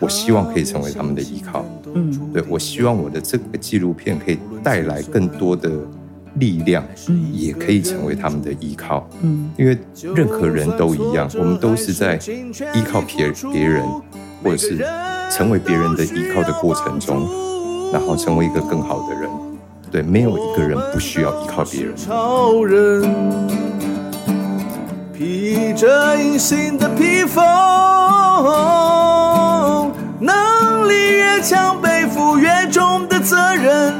我希望可以成为他们的依靠。嗯，对，我希望我的这个纪录片可以带来更多的力量，嗯，也可以成为他们的依靠。嗯，因为任何人都一样，我们都是在依靠别别人，或者是成为别人的依靠的过程中，然后成为一个更好的人。对，没有一个人不需要依靠别人。超人披着隐形的披风，能力越强，背负越重的责任。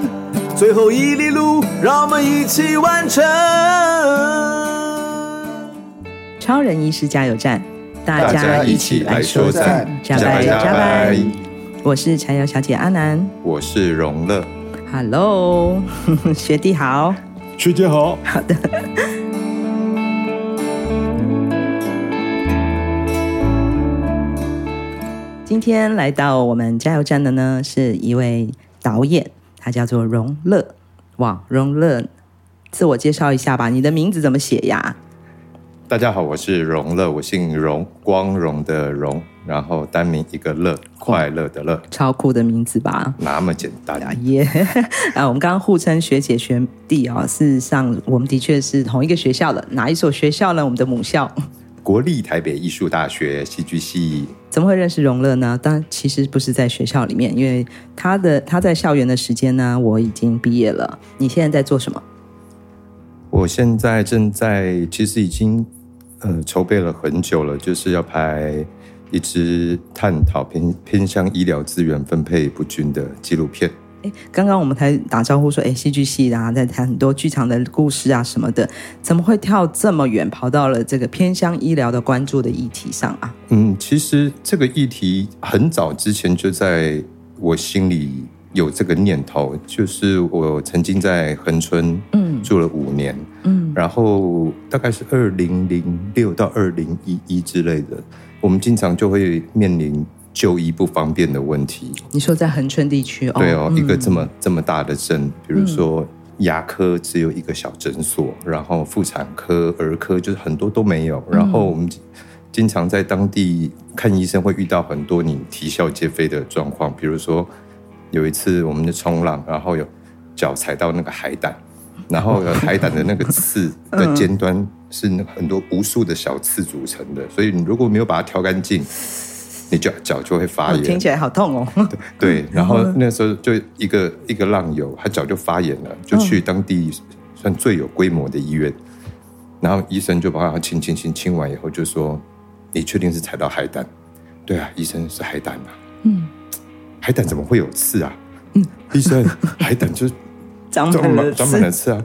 最后一里路，让我们一起完成。超人医师加油站，大家一起来说赞，加拜加拜。我是柴油小姐阿南，我是荣乐。Hello，学弟好，学姐好。好的。今天来到我们加油站的呢，是一位导演，他叫做荣乐。哇，荣乐，自我介绍一下吧，你的名字怎么写呀？大家好，我是荣乐，我姓荣，光荣的荣，然后单名一个乐，快乐的乐，超酷的名字吧？那么简单啊！耶！啊，我们刚刚互称学姐学弟啊、哦，事实上我们的确是同一个学校的，哪一所学校呢？我们的母校国立台北艺术大学戏剧系。怎么会认识荣乐呢？当然其实不是在学校里面，因为他的他在校园的时间呢，我已经毕业了。你现在在做什么？我现在正在，其实已经。呃，筹备了很久了，就是要拍一支探讨偏偏向医疗资源分配不均的纪录片。哎，刚刚我们才打招呼说，哎，戏剧系啊，在谈很多剧场的故事啊什么的，怎么会跳这么远，跑到了这个偏乡医疗的关注的议题上啊？嗯，其实这个议题很早之前就在我心里有这个念头，就是我曾经在恒春嗯住了五年。嗯然后大概是二零零六到二零一一之类的，我们经常就会面临就医不方便的问题。你说在恒春地区哦？对哦，一个这么这么大的镇，比如说牙科只有一个小诊所，然后妇产科、儿科就是很多都没有。然后我们经常在当地看医生，会遇到很多你啼笑皆非的状况。比如说有一次我们的冲浪，然后有脚踩到那个海胆。然后海胆的那个刺的尖端是很多无数的小刺组成的，所以你如果没有把它挑干净，你脚脚就会发炎。听起来好痛哦。对，然后那时候就一个一个浪友，他脚就发炎了，就去当地算最有规模的医院，然后医生就把他清清清清完以后就说：“你确定是踩到海胆？”对啊，医生是海胆啊。嗯，海胆怎么会有刺啊？嗯，医生，海胆就是。长满了长满了刺啊！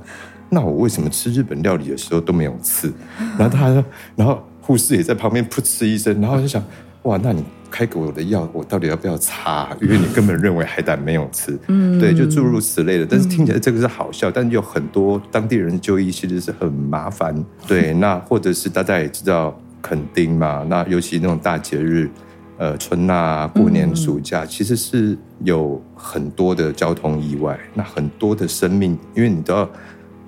那我为什么吃日本料理的时候都没有刺？然后他说，然后护士也在旁边噗嗤一声，然后就想，哇，那你开给我的药，我到底要不要擦？因为你根本认为海胆没有吃，嗯，对，就诸如此类的。但是听起来这个是好笑，但有很多当地人就医其实是很麻烦。对，那或者是大家也知道垦丁嘛，那尤其那种大节日。呃，春呐、啊，过年、暑假，其实是有很多的交通意外，那很多的生命，因为你都要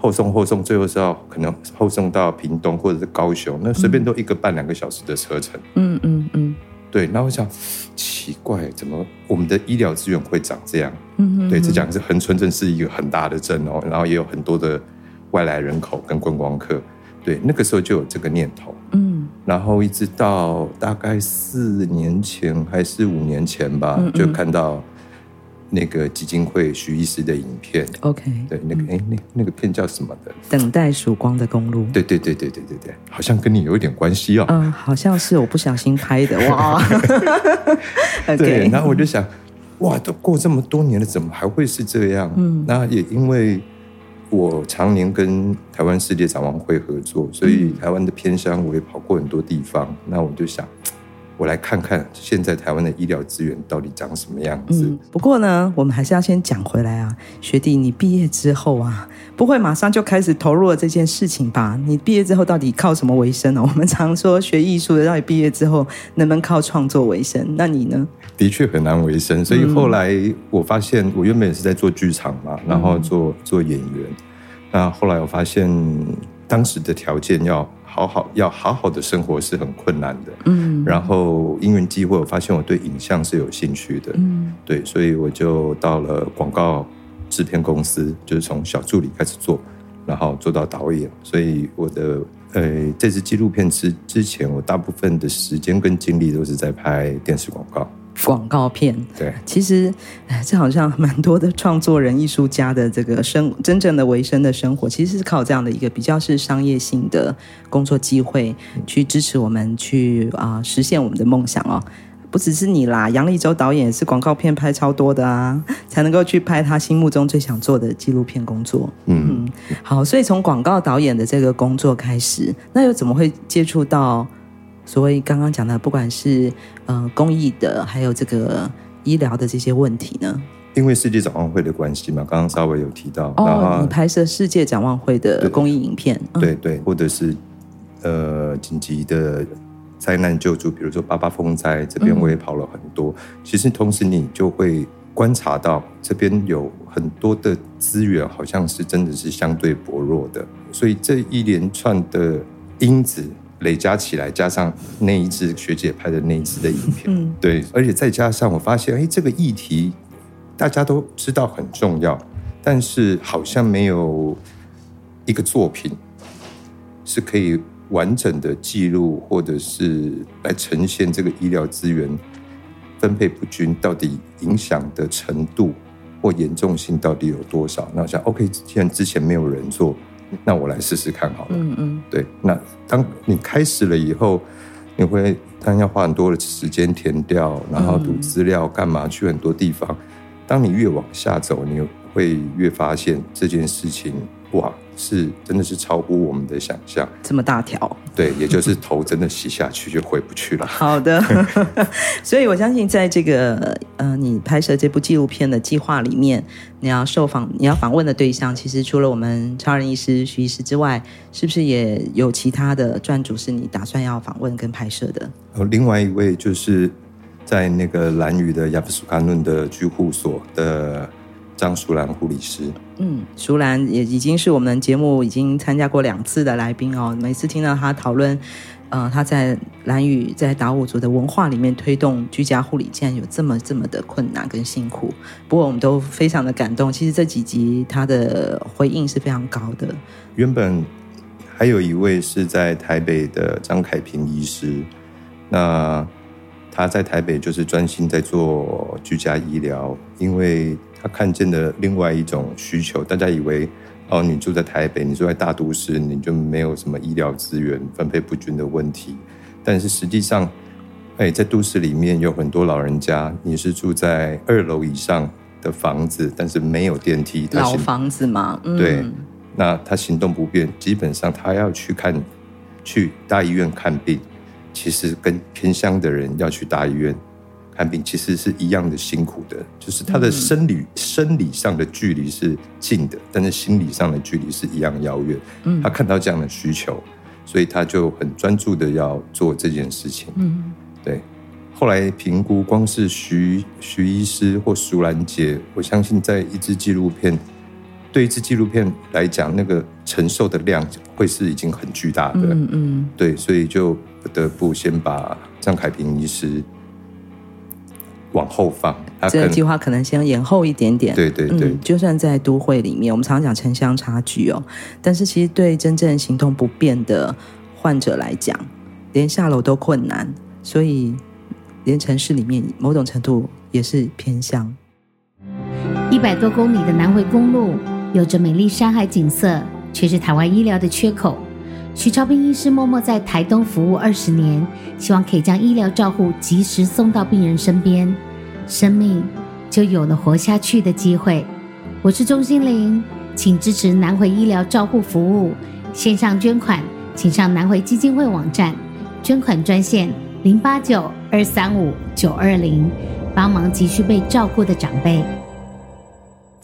后送后送，最后是要可能后送到屏东或者是高雄，那随便都一个半两个小时的车程。嗯嗯嗯，对。那我想奇怪，怎么我们的医疗资源会长这样？嗯嗯，对，这讲是恒春镇是一个很大的镇哦，然后也有很多的外来人口跟观光客，对，那个时候就有这个念头。嗯。然后一直到大概四年前还是五年前吧，嗯嗯就看到那个基金会徐医师的影片。OK，对，那个哎、嗯，那那个片叫什么的？等待曙光的公路。对对对对对对对，好像跟你有一点关系哦。嗯，好像是我不小心拍的哇。okay, 对，然后我就想，哇，都过这么多年了，怎么还会是这样？嗯，那也因为。我常年跟台湾世界展望会合作，所以台湾的偏乡我也跑过很多地方。嗯、那我就想，我来看看现在台湾的医疗资源到底长什么样子。嗯、不过呢，我们还是要先讲回来啊，学弟，你毕业之后啊，不会马上就开始投入了这件事情吧？你毕业之后到底靠什么为生呢？我们常说学艺术的，到底毕业之后能不能靠创作为生？那你呢？的确很难为生，所以后来我发现，我原本也是在做剧场嘛，然后做做演员。那后来我发现，当时的条件要好好要好好的生活是很困难的。嗯，然后因缘际会，我发现我对影像是有兴趣的。嗯，对，所以我就到了广告制片公司，就是从小助理开始做，然后做到导演。所以我的呃，这支纪录片之之前，我大部分的时间跟精力都是在拍电视广告。广告片，对，其实，这好像蛮多的创作人、艺术家的这个生真正的维生的生活，其实是靠这样的一个比较是商业性的工作机会，去支持我们去啊、呃、实现我们的梦想哦。不只是你啦，杨立洲导演也是广告片拍超多的啊，才能够去拍他心目中最想做的纪录片工作。嗯，嗯，好，所以从广告导演的这个工作开始，那又怎么会接触到？所以刚刚讲的，不管是呃公益的，还有这个医疗的这些问题呢？因为世界展望会的关系嘛，刚刚稍微有提到。哦，你拍摄世界展望会的公益影片，对对，对，或者是呃紧急的灾难救助，比如说八八风灾这边我也跑了很多。嗯。其实同时你就会观察到这边有很多的资源，好像是真的是相对薄弱的，所以这一连串的因子。累加起来，加上那一支学姐拍的那一支的影片，嗯，对，而且再加上我发现，哎，这个议题大家都知道很重要，但是好像没有一个作品是可以完整的记录，或者是来呈现这个医疗资源分配不均到底影响的程度或严重性到底有多少。那我想，OK，既然之前没有人做。那我来试试看好了。嗯嗯，对。那当你开始了以后，你会当然要花很多的时间填掉，然后读资料，干嘛去很多地方。当你越往下走，你会越发现这件事情，哇！是，真的是超乎我们的想象。这么大条，对，也就是头真的洗下去就回不去了。好的，所以我相信，在这个呃，你拍摄这部纪录片的计划里面，你要受访、你要访问的对象，其实除了我们超人医师徐医师之外，是不是也有其他的专主是你打算要访问跟拍摄的？哦，另外一位就是在那个兰屿的亚布苏卡嫩的居护所的。张淑兰护理师，嗯，淑兰也已经是我们节目已经参加过两次的来宾哦。每次听到他讨论，呃，他在兰屿在达悟族的文化里面推动居家护理，竟然有这么这么的困难跟辛苦。不过我们都非常的感动。其实这几集他的回应是非常高的。原本还有一位是在台北的张凯平医师，那他在台北就是专心在做居家医疗，因为。他看见的另外一种需求，大家以为哦，你住在台北，你住在大都市，你就没有什么医疗资源分配不均的问题。但是实际上，哎，在都市里面有很多老人家，你是住在二楼以上的房子，但是没有电梯，老房子嘛，嗯，对，那他行动不便，基本上他要去看去大医院看病，其实跟偏乡的人要去大医院。看病其实是一样的辛苦的，就是他的生理、嗯、生理上的距离是近的，但是心理上的距离是一样遥远。嗯，他看到这样的需求，所以他就很专注的要做这件事情。嗯，对。后来评估，光是徐徐医师或苏兰姐，我相信在一支纪录片，对一支纪录片来讲，那个承受的量会是已经很巨大的。嗯嗯，对，所以就不得不先把张凯平医师。往后放，这个计划可能先延后一点点。对对对、嗯，就算在都会里面，我们常常讲城乡差距哦，但是其实对真正行动不便的患者来讲，连下楼都困难，所以连城市里面某种程度也是偏乡。一百多公里的南回公路，有着美丽山海景色，却是台湾医疗的缺口。徐超斌医师默默在台东服务二十年，希望可以将医疗照护及时送到病人身边，生命就有了活下去的机会。我是钟欣凌，请支持南回医疗照护服务，线上捐款，请上南回基金会网站，捐款专线零八九二三五九二零，帮忙急需被照顾的长辈。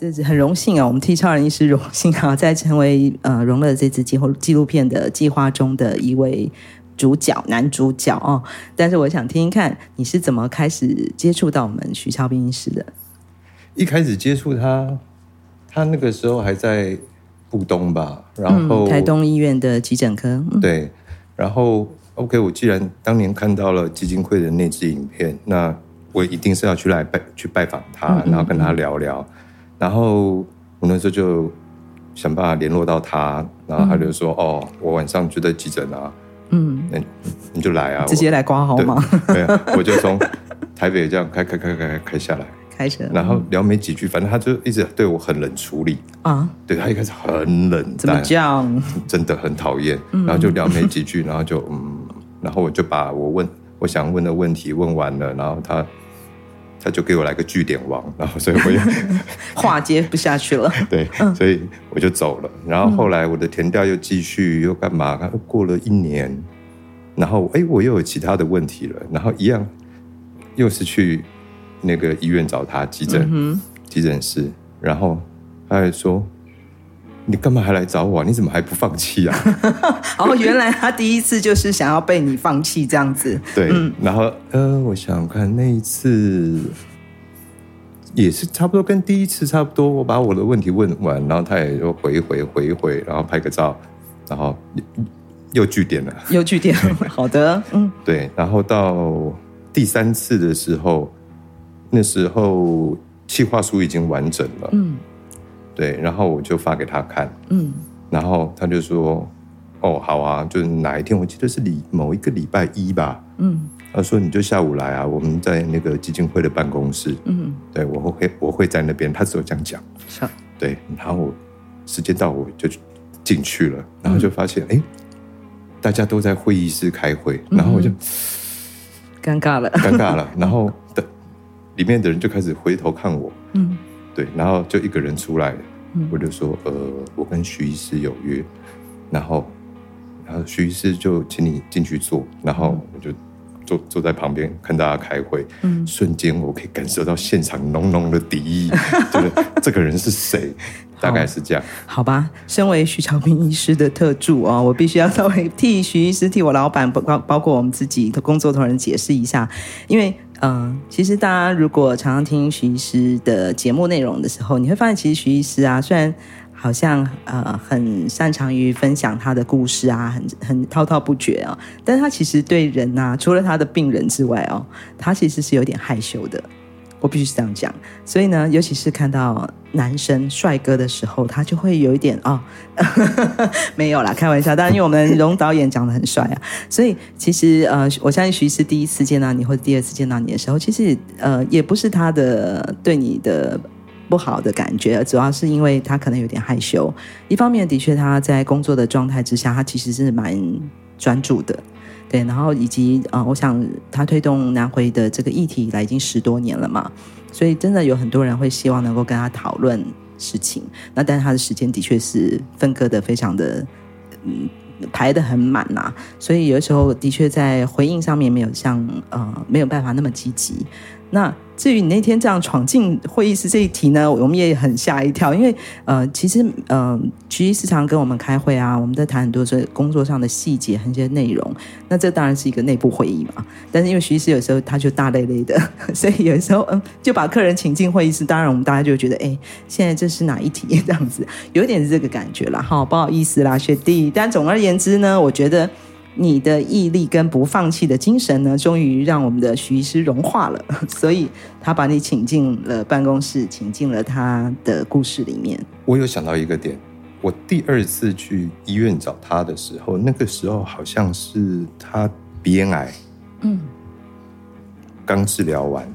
这是很荣幸啊，我们 T 超人医师荣幸啊，在成为呃荣乐这支纪录纪录片的计划中的一位主角男主角哦。但是我想听听看你是怎么开始接触到我们徐超斌医师的？一开始接触他，他那个时候还在布东吧，然后、嗯、台东医院的急诊科。对，然后 OK，我既然当年看到了基金会的那支影片，那我一定是要去来拜去拜访他，然后跟他聊聊。然后我那时候就想办法联络到他，然后他就说：“嗯、哦，我晚上就在急诊啊，嗯，那你就来啊，直接来挂号吗？没有，我就从台北这样开开开开开下来。”开车，然后聊没几句，反正他就一直对我很冷处理啊。对，他一开始很冷，怎么讲？真的很讨厌。然后就聊没几句，然后就嗯，然后我就把我问我想问的问题问完了，然后他他就给我来个据点王，然后所以我就 话接不下去了。对，所以我就走了。然后后来我的填调又继续又干嘛？过了一年，然后哎，我又有其他的问题了，然后一样又是去。那个医院找他急诊，嗯、急诊室，然后他还说：“你干嘛还来找我？啊你怎么还不放弃啊？” 哦，原来他第一次就是想要被你放弃这样子。对，嗯、然后呃，我想想看那一次也是差不多跟第一次差不多。我把我的问题问完，然后他也就回回回回，然后拍个照，然后又据点了，又据点。好的，嗯，对，然后到第三次的时候。那时候企划书已经完整了，嗯，对，然后我就发给他看，嗯，然后他就说，哦，好啊，就是哪一天，我记得是礼某一个礼拜一吧，嗯，他说你就下午来啊，我们在那个基金会的办公室，嗯，对，我会我会在那边，他只有这样讲，是，对，然后时间到我就进去了，然后就发现，哎、嗯，大家都在会议室开会，然后我就尴尬了，尴尬了，然后的。里面的人就开始回头看我，嗯，对，然后就一个人出来，嗯，我就说，呃，我跟徐医师有约，然后，然后徐医师就请你进去坐，然后我就坐坐在旁边看大家开会，嗯，瞬间我可以感受到现场浓浓的敌意，就是这个人是谁？大概是这样，好吧。身为徐乔斌医师的特助啊，我必须要稍微替徐医师、替我老板，包包括我们自己的工作同仁解释一下，因为。嗯，其实大家如果常常听徐医师的节目内容的时候，你会发现，其实徐医师啊，虽然好像呃很擅长于分享他的故事啊，很很滔滔不绝啊，但他其实对人啊，除了他的病人之外哦，他其实是有点害羞的。我必须是这样讲，所以呢，尤其是看到男生帅哥的时候，他就会有一点哦，没有啦，开玩笑。当然，因为我们 荣导演长得很帅啊，所以其实呃，我相信徐师第一次见到你或者第二次见到你的时候，其实呃，也不是他的对你的不好的感觉，主要是因为他可能有点害羞。一方面，的确他在工作的状态之下，他其实是蛮专注的。对，然后以及啊、我想他推动南回的这个议题以来已经十多年了嘛，所以真的有很多人会希望能够跟他讨论事情。那但是他的时间的确是分割的非常的，嗯，排的很满呐、所以有的时候的确在回应上面没有像呃没有办法那么积极。那至于你那天这样闯进会议室这一题呢，我们也很吓一跳，因为呃，其实呃，徐医师常跟我们开会啊，我们在谈很多是工作上的细节和一些内容。那这当然是一个内部会议嘛，但是因为徐医师有时候他就大累累的，所以有时候嗯，就把客人请进会议室，当然我们大家就觉得，哎，现在这是哪一题这样子，有点是这个感觉了哈，不好意思啦，学弟。但总而言之呢，我觉得。你的毅力跟不放弃的精神呢，终于让我们的徐医师融化了，所以他把你请进了办公室，请进了他的故事里面。我有想到一个点，我第二次去医院找他的时候，那个时候好像是他鼻咽癌，嗯，刚治疗完，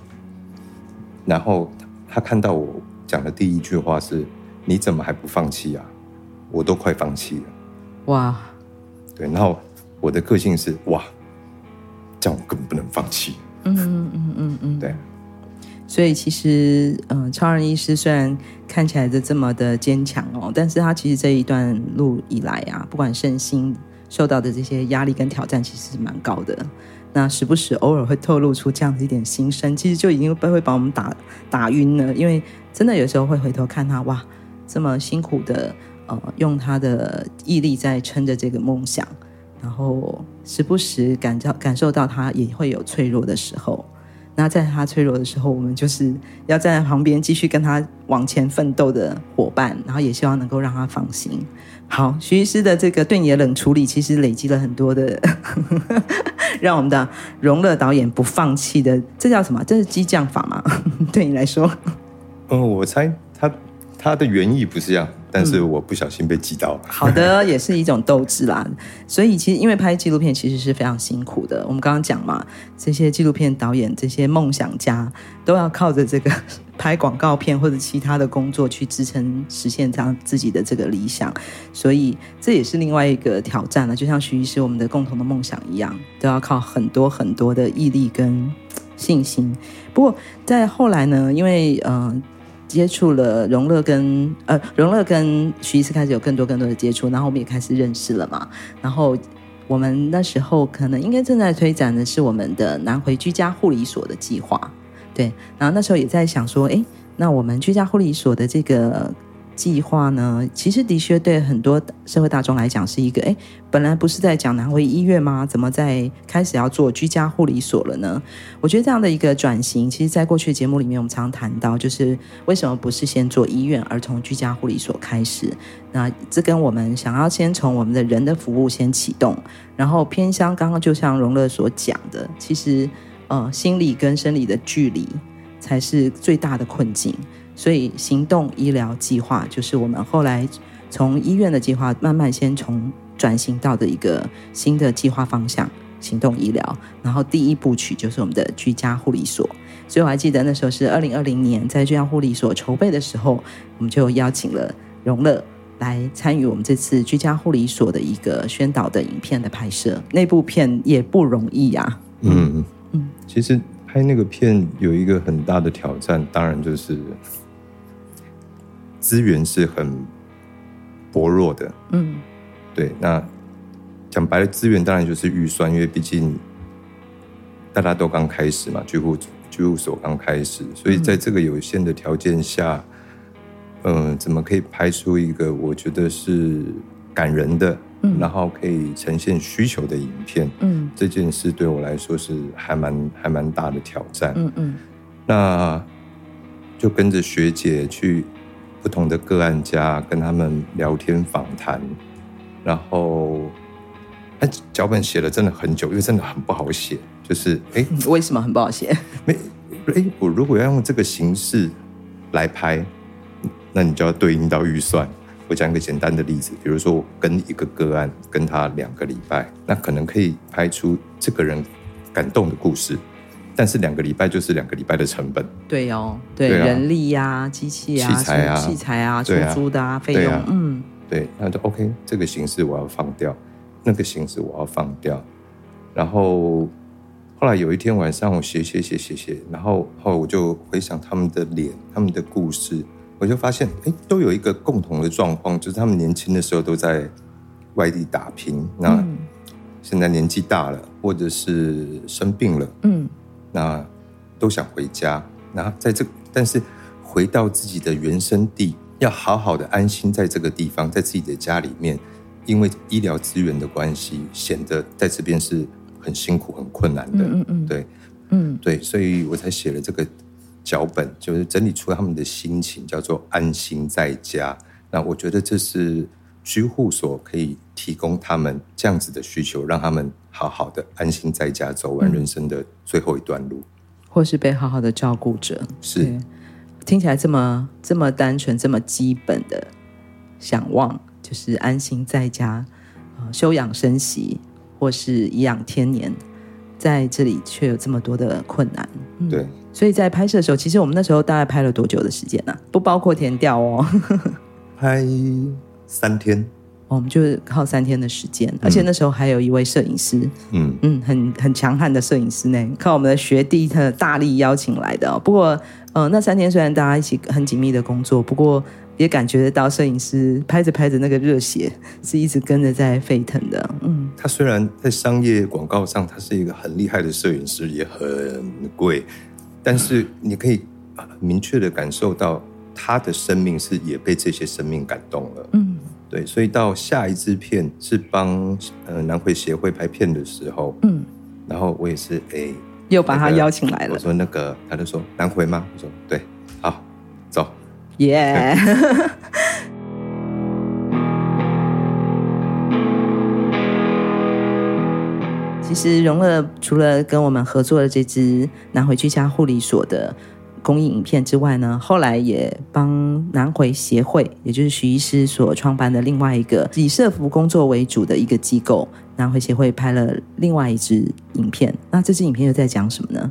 然后他看到我讲的第一句话是：“你怎么还不放弃啊？我都快放弃了。”哇，对，然后。我的个性是哇，这样我根本不能放弃。嗯嗯嗯嗯嗯，对。所以其实，嗯、呃，超人医师虽然看起来的这么的坚强哦，但是他其实这一段路以来啊，不管身心受到的这些压力跟挑战，其实是蛮高的。那时不时偶尔会透露出这样子一点心声，其实就已经被会把我们打打晕了。因为真的有时候会回头看他，哇，这么辛苦的，呃，用他的毅力在撑着这个梦想。然后时不时感到感受到他也会有脆弱的时候，那在他脆弱的时候，我们就是要站在旁边继续跟他往前奋斗的伙伴，然后也希望能够让他放心。好，徐医师的这个对你的冷处理，其实累积了很多的，让我们的荣乐导演不放弃的，这叫什么？这是激将法吗？对你来说？嗯，我猜他他的原意不是这样。但是我不小心被击到了。嗯。好的，也是一种斗志啦。所以其实因为拍纪录片其实是非常辛苦的。我们刚刚讲嘛，这些纪录片导演、这些梦想家都要靠着这个拍广告片或者其他的工作去支撑实现这样自己的这个理想。所以这也是另外一个挑战了。就像徐医师我们的共同的梦想一样，都要靠很多很多的毅力跟信心。不过在后来呢，因为嗯。呃接触了荣乐跟呃荣乐跟徐医师开始有更多更多的接触，然后我们也开始认识了嘛。然后我们那时候可能应该正在推展的是我们的南回居家护理所的计划，对。然后那时候也在想说，哎，那我们居家护理所的这个。计划呢，其实的确对很多社会大众来讲是一个，哎，本来不是在讲南回医院吗？怎么在开始要做居家护理所了呢？我觉得这样的一个转型，其实，在过去的节目里面，我们常谈到，就是为什么不是先做医院，而从居家护理所开始？那这跟我们想要先从我们的人的服务先启动，然后偏向，刚刚就像荣乐所讲的，其实，呃，心理跟生理的距离才是最大的困境。所以，行动医疗计划就是我们后来从医院的计划慢慢先从转型到的一个新的计划方向——行动医疗。然后第一部曲就是我们的居家护理所。所以我还记得那时候是二零二零年，在居家护理所筹备的时候，我们就邀请了荣乐来参与我们这次居家护理所的一个宣导的影片的拍摄。那部片也不容易呀、啊。嗯嗯，其实拍那个片有一个很大的挑战，当然就是。资源是很薄弱的，嗯，对。那讲白了，资源当然就是预算，因为毕竟大家都刚开始嘛，居户居户所刚开始，所以在这个有限的条件下，嗯、呃，怎么可以拍出一个我觉得是感人的，嗯，然后可以呈现需求的影片，嗯，这件事对我来说是还蛮还蛮大的挑战，嗯嗯。那就跟着学姐去。不同的个案家跟他们聊天访谈，然后，哎，脚本写了真的很久，因为真的很不好写。就是，哎，为什么很不好写？没，哎，我如果要用这个形式来拍，那你就要对应到预算。我讲一个简单的例子，比如说我跟一个个案跟他两个礼拜，那可能可以拍出这个人感动的故事。但是两个礼拜就是两个礼拜的成本，对哦，对，人力呀、啊、机器啊、器材啊、器材啊、出租的啊费用，啊、嗯，对，那就 OK。这个形式我要放掉，那个形式我要放掉。然后后来有一天晚上，我写写写写写，然后后来我就回想他们的脸、他们的故事，我就发现，哎，都有一个共同的状况，就是他们年轻的时候都在外地打拼，那现在年纪大了，或者是生病了，嗯。那都想回家，那在这，但是回到自己的原生地，要好好的安心在这个地方，在自己的家里面，因为医疗资源的关系，显得在这边是很辛苦、很困难的。嗯嗯，对，嗯对，所以我才写了这个脚本，就是整理出他们的心情，叫做安心在家。那我觉得这是居护所可以提供他们这样子的需求，让他们。好好的安心在家，走完人生的最后一段路，嗯、或是被好好的照顾着。是，听起来这么这么单纯，这么基本的想望，就是安心在家，休养生息，或是颐养天年，在这里却有这么多的困难。嗯、对，所以在拍摄的时候，其实我们那时候大概拍了多久的时间呢、啊？不包括填调哦，拍三天。我们就是靠三天的时间，而且那时候还有一位摄影师，嗯嗯，很很强悍的摄影师呢，靠我们的学弟他大力邀请来的。不过，呃，那三天虽然大家一起很紧密的工作，不过也感觉得到摄影师拍着拍着那个热血是一直跟着在沸腾的。嗯，他虽然在商业广告上他是一个很厉害的摄影师，也很贵，但是你可以很明确的感受到他的生命是也被这些生命感动了。嗯。所以到下一支片是帮呃南回协会拍片的时候嗯。然后我也是诶又把他邀请来了。我说那个他就说南回吗？我说对好走。耶。其实荣乐除了跟我们合作的这支拿回去家护理所的公益影片之外呢，后来也帮南回协会，也就是徐医师所创办的另外一个以社服工作为主的一个机构，南回协会拍了另外一支影片。那这支影片又在讲什么呢？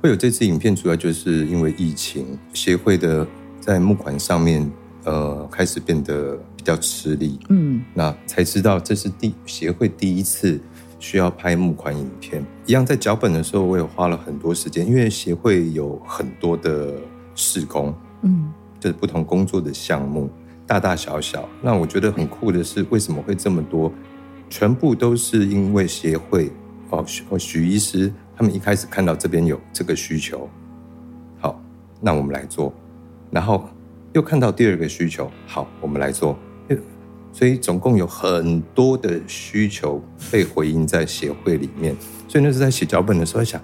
会有这支影片，主要就是因为疫情，协会的在募款上面，呃，开始变得比较吃力。嗯，那才知道这是第协会第一次。需要拍募款影片，一样在脚本的时候，我也花了很多时间，因为协会有很多的试工，嗯，就是不同工作的项目，大大小小。那我觉得很酷的是，为什么会这么多？全部都是因为协会哦，许许医师他们一开始看到这边有这个需求，好，那我们来做，然后又看到第二个需求，好，我们来做。所以总共有很多的需求被回应在协会里面，所以那时候在写脚本的时候，想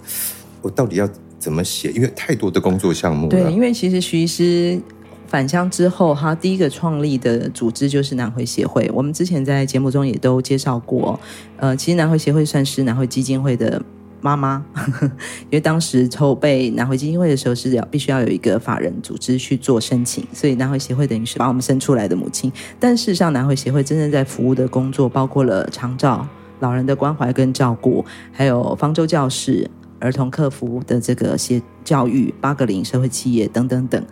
我到底要怎么写？因为太多的工作项目了。对，因为其实徐医师返乡之后，他第一个创立的组织就是南回协会。我们之前在节目中也都介绍过，呃，其实南回协会算是南回基金会的。妈妈，因为当时筹备南回基金会的时候是要必须要有一个法人组织去做申请，所以南回协会等于是把我们生出来的母亲。但事实上，南回协会真正在服务的工作包括了长照、老人的关怀跟照顾，还有方舟教室、儿童客服的这个些教育、八个零社会企业等等等。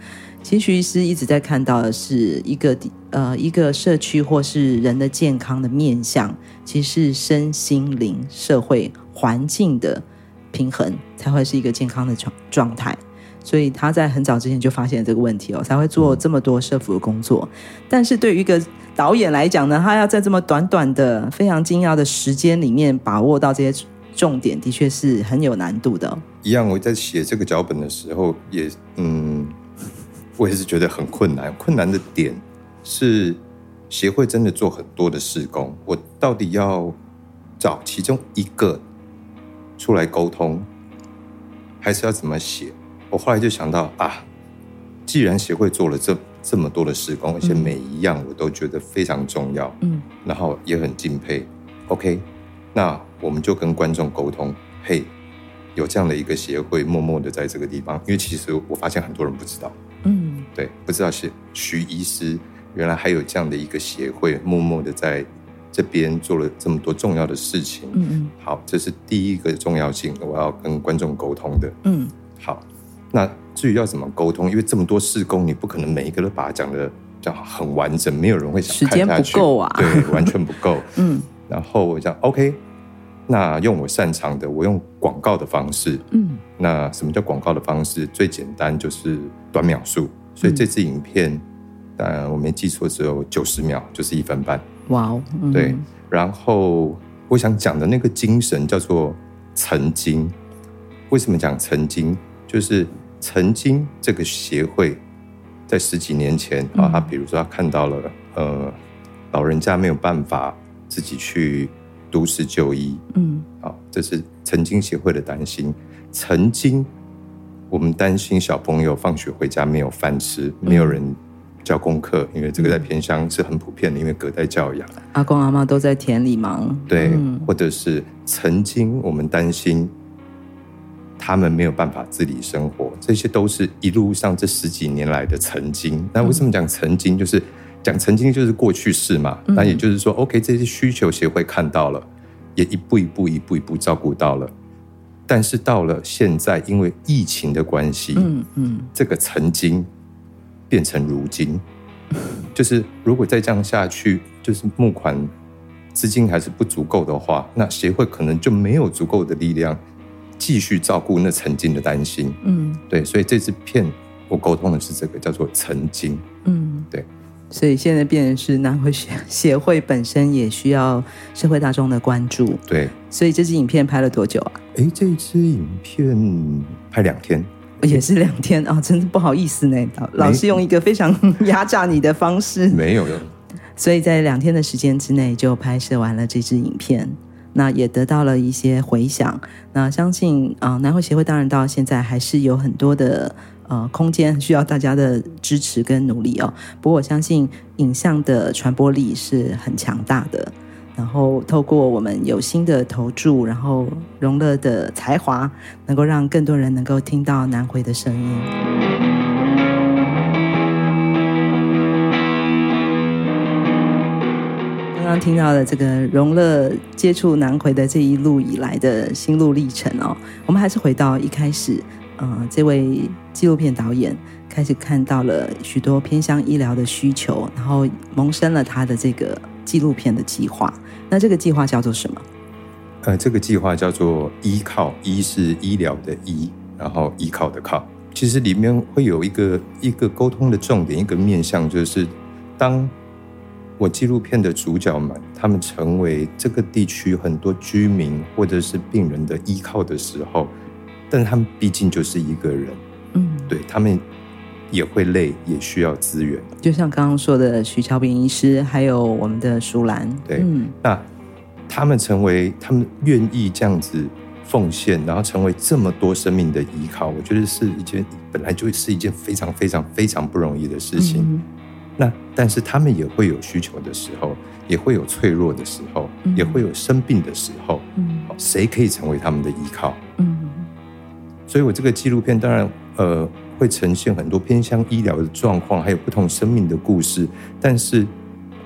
其实徐医师一直在看到的是一个呃一个社区或是人的健康的面向，其实是身心灵社会。环境的平衡才会是一个健康的状状态，所以他在很早之前就发现这个问题哦，才会做这么多社福的工作。但是对于一个导演来讲呢，他要在这么短短的、非常精要的时间里面把握到这些重点，的确是很有难度的。一样，我在写这个脚本的时候，也嗯，我也是觉得很困难。困难的点是协会真的做很多的施工，我到底要找其中一个。出来沟通，还是要怎么写？我后来就想到啊，既然协会做了这这么多的施工，而且每一样我都觉得非常重要，嗯，然后也很敬佩。OK，那我们就跟观众沟通，嘿，有这样的一个协会，默默的在这个地方，因为其实我发现很多人不知道，嗯，对，不知道是徐医师原来还有这样的一个协会，默默的在。这边做了这么多重要的事情，嗯嗯，好，这是第一个重要性，我要跟观众沟通的，嗯，好，那至于要怎么沟通，因为这么多事工，你不可能每一个都把它讲的讲很完整，没有人会想看下去，时间不够啊，对，完全不够，嗯，然后我讲 OK，那用我擅长的，我用广告的方式，嗯，那什么叫广告的方式？最简单就是短秒数，所以这支影片，当然我没记错，只有九十秒，就是一分半。哇哦，对，然后我想讲的那个精神叫做曾经。为什么讲曾经？就是曾经这个协会在十几年前啊，他比如说他看到了呃老人家没有办法自己去都市就医，嗯，啊，这是曾经协会的担心。曾经我们担心小朋友放学回家没有饭吃，没有人。教功课，因为这个在偏乡是很普遍的，因为隔代教养，阿公阿妈都在田里忙。对，嗯、或者是曾经我们担心他们没有办法自理生活，这些都是一路上这十几年来的曾经。那为什么讲曾经？就是讲曾经就是过去式嘛。那也就是说，OK，这些需求协会看到了，也一步一步、一步一步照顾到了。但是到了现在，因为疫情的关系，嗯嗯，这个曾经。变成如今，就是如果再这样下去，就是募款资金还是不足够的话，那协会可能就没有足够的力量继续照顾那曾经的担心。嗯，对，所以这支片我沟通的是这个叫做曾经。嗯，对，所以现在变成是南回协协会本身也需要社会大众的关注。对，所以这支影片拍了多久啊？哎，这支影片拍两天。也是两天啊，真的不好意思呢，老是用一个非常压榨你的方式，没有的。所以在两天的时间之内就拍摄完了这支影片，那也得到了一些回响。那相信啊，南汇协会当然到现在还是有很多的呃空间需要大家的支持跟努力哦。不过我相信影像的传播力是很强大的。然后透过我们有心的投注，然后荣乐的才华，能够让更多人能够听到南回的声音。刚刚听到的这个荣乐接触南回的这一路以来的心路历程哦，我们还是回到一开始，呃，这位纪录片导演开始看到了许多偏向医疗的需求，然后萌生了他的这个纪录片的计划。那这个计划叫做什么？呃，这个计划叫做“依靠”，“医”是医疗的“医”，然后“依靠”的“靠”。其实里面会有一个一个沟通的重点，一个面向，就是当我纪录片的主角们他们成为这个地区很多居民或者是病人的依靠的时候，但他们毕竟就是一个人，嗯，对他们。也会累，也需要资源。就像刚刚说的，徐乔平医师，还有我们的舒兰，对，嗯，那他们成为，他们愿意这样子奉献，然后成为这么多生命的依靠，我觉得是一件本来就是一件非常非常非常不容易的事情。嗯、那但是他们也会有需求的时候，也会有脆弱的时候，嗯、也会有生病的时候。嗯，谁可以成为他们的依靠？嗯，所以我这个纪录片当然，呃。会呈现很多偏向医疗的状况，还有不同生命的故事。但是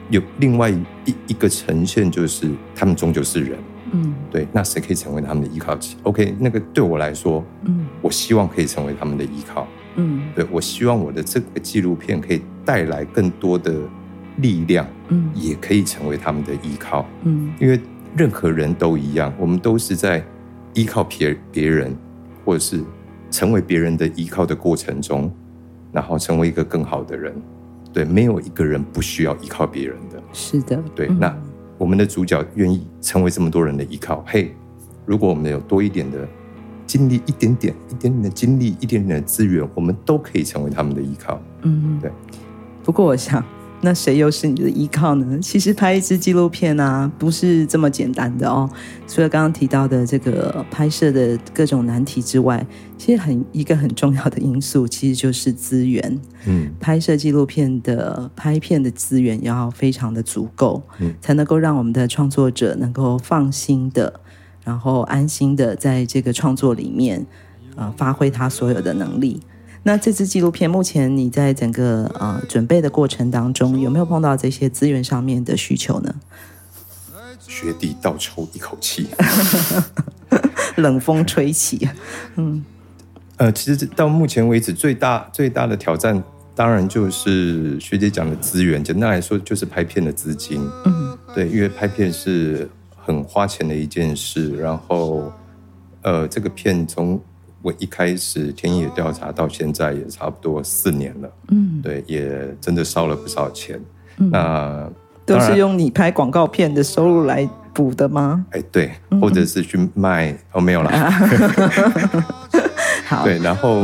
有另外一一个呈现，就是他们终究是人。嗯，对。那谁可以成为他们的依靠？OK，那个对我来说，嗯，我希望可以成为他们的依靠。嗯，对，我希望我的这个纪录片可以带来更多的力量。嗯，也可以成为他们的依靠。嗯，因为任何人都一样，我们都是在依靠别别人，或者是。成为别人的依靠的过程中，然后成为一个更好的人。对，没有一个人不需要依靠别人的。是的，对。嗯、那我们的主角愿意成为这么多人的依靠。嘿，如果我们有多一点的精力，一点点、一点点的精力，一点点的资源，我们都可以成为他们的依靠。嗯，对。不过我想。那谁又是你的依靠呢？其实拍一支纪录片啊，不是这么简单的哦。除了刚刚提到的这个拍摄的各种难题之外，其实很一个很重要的因素，其实就是资源。嗯，拍摄纪录片的拍片的资源要非常的足够，嗯，才能够让我们的创作者能够放心的，然后安心的在这个创作里面，呃，发挥他所有的能力。那这支纪录片目前你在整个呃准备的过程当中，有没有碰到这些资源上面的需求呢？学弟倒抽一口气，冷风吹起。嗯，呃，其实到目前为止最大最大的挑战，当然就是学姐讲的资源。简单来说，就是拍片的资金。嗯，对，因为拍片是很花钱的一件事。然后，呃，这个片从我一开始田野调查到现在也差不多四年了，嗯，对，也真的烧了不少钱。嗯、那都是用你拍广告片的收入来补的吗？哎，对，或者是去卖、嗯、哦，没有啦。好，对，然后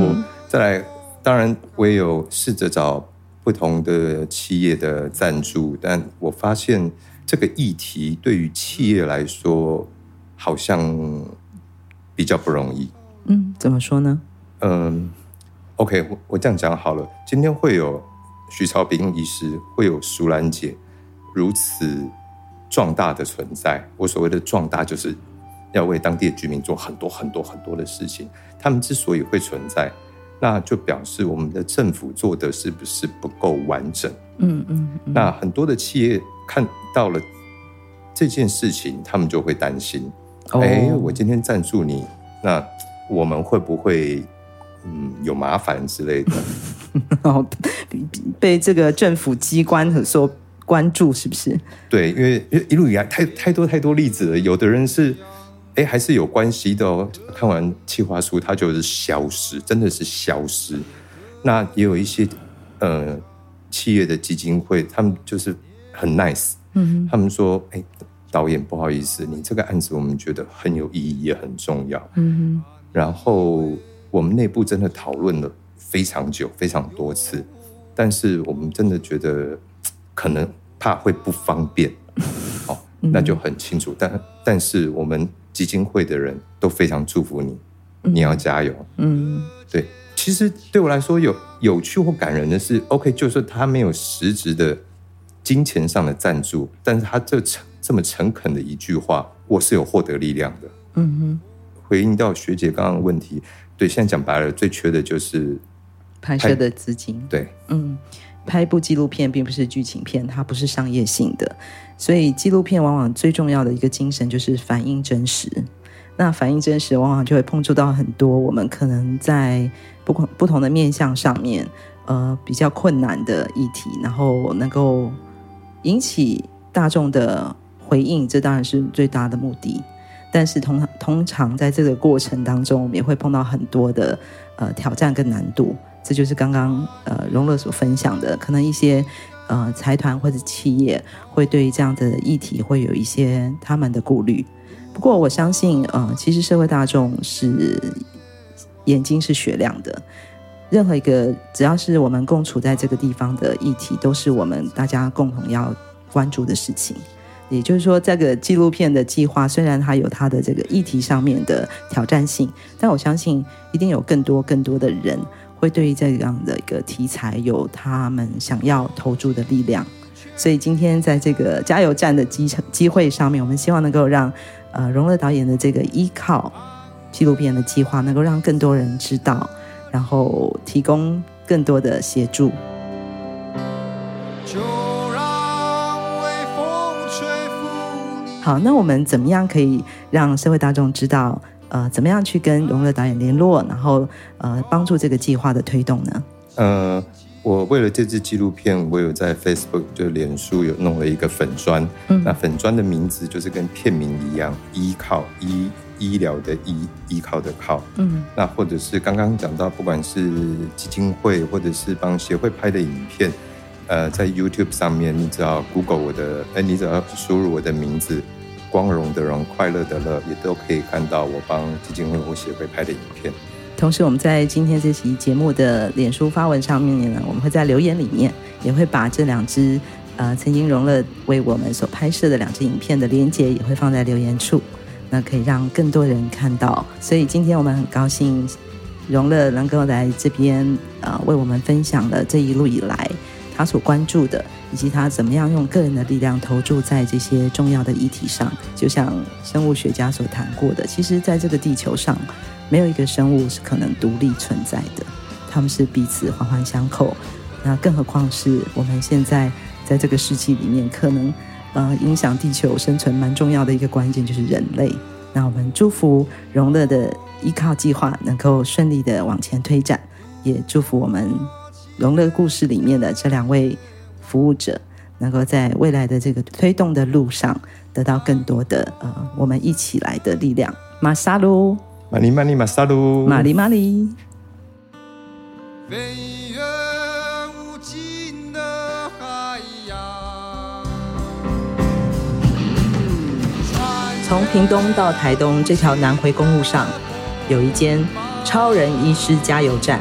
再来，当然我也有试着找不同的企业的赞助，但我发现这个议题对于企业来说好像比较不容易。嗯，怎么说呢？嗯，OK，我我这样讲好了。今天会有徐超斌医师，会有淑兰姐如此壮大的存在。我所谓的壮大，就是要为当地的居民做很多很多很多的事情。他们之所以会存在，那就表示我们的政府做的是不是不够完整？嗯嗯。嗯，那很多的企业看到了这件事情，他们就会担心：哎、哦，我今天赞助你，那。我们会不会嗯有麻烦之类的？然后被这个政府机关所关注，是不是？对，因为因为一路以来太太多太多例子了。有的人是哎还是有关系的哦。看完企划书，他就是消失，真的是消失。那也有一些呃企业的基金会，他们就是很 nice，嗯，他们说哎导演不好意思，你这个案子我们觉得很有意义，也很重要，嗯哼。然后我们内部真的讨论了非常久，非常多次，但是我们真的觉得可能怕会不方便，哦，那就很清楚。但但是我们基金会的人都非常祝福你，你要加油。嗯，对。其实对我来说有有趣或感人的是，OK，就是他没有实质的金钱上的赞助，但是他这这么诚恳的一句话，我是有获得力量的。嗯哼，回应到学姐刚刚的问题，对，现在讲白了，最缺的就是拍摄的资金。对，嗯，拍一部纪录片并不是剧情片，它不是商业性的，所以纪录片往往最重要的一个精神就是反映真实。那反映真实，往往就会碰触到很多我们可能在不不同的面向上面，呃，比较困难的议题，然后能够引起大众的回应，这当然是最大的目的。但是通常通常在这个过程当中，我们也会碰到很多的呃挑战跟难度。这就是刚刚呃荣乐所分享的，可能一些呃财团或者企业会对这样的议题会有一些他们的顾虑。不过我相信，呃，其实社会大众是眼睛是雪亮的，任何一个只要是我们共处在这个地方的议题，都是我们大家共同要关注的事情。也就是说，这个纪录片的计划虽然它有它的这个议题上面的挑战性，但我相信一定有更多更多的人会对于这样的一个题材有他们想要投注的力量。所以今天在这个加油站的机机会上面，我们希望能够让。呃，荣乐导演的这个依靠纪录片的计划，能够让更多人知道，然后提供更多的协助。好，那我们怎么样可以让社会大众知道？呃，怎么样去跟荣乐导演联络，然后呃，帮助这个计划的推动呢？呃。我为了这支纪录片，我有在 Facebook 就脸书有弄了一个粉砖，嗯，那粉砖的名字就是跟片名一样，依靠医医疗的医，依靠的靠，嗯，那或者是刚刚讲到，不管是基金会或者是帮协会拍的影片，呃，在 YouTube 上面，你只要 Google 我的，哎，你只要输入我的名字，光荣的荣，快乐的乐，也都可以看到我帮基金会或协会拍的影片。同时，我们在今天这期节目的脸书发文上面呢，我们会在留言里面也会把这两支呃曾经荣乐为我们所拍摄的两支影片的连结也会放在留言处，那可以让更多人看到。所以今天我们很高兴，荣乐能够来这边呃为我们分享了这一路以来他所关注的，以及他怎么样用个人的力量投注在这些重要的议题上。就像生物学家所谈过的，其实在这个地球上。没有一个生物是可能独立存在的，他们是彼此环环相扣。那更何况是我们现在在这个世纪里面，可能呃影响地球生存蛮重要的一个关键就是人类。那我们祝福荣乐的依靠计划能够顺利的往前推展，也祝福我们荣乐故事里面的这两位服务者，能够在未来的这个推动的路上得到更多的呃我们一起来的力量。马萨鲁。马里马里马萨鲁，马里马里。飞越无尽的海洋。从屏东到台东这条南回公路上，有一间超人医师加油站，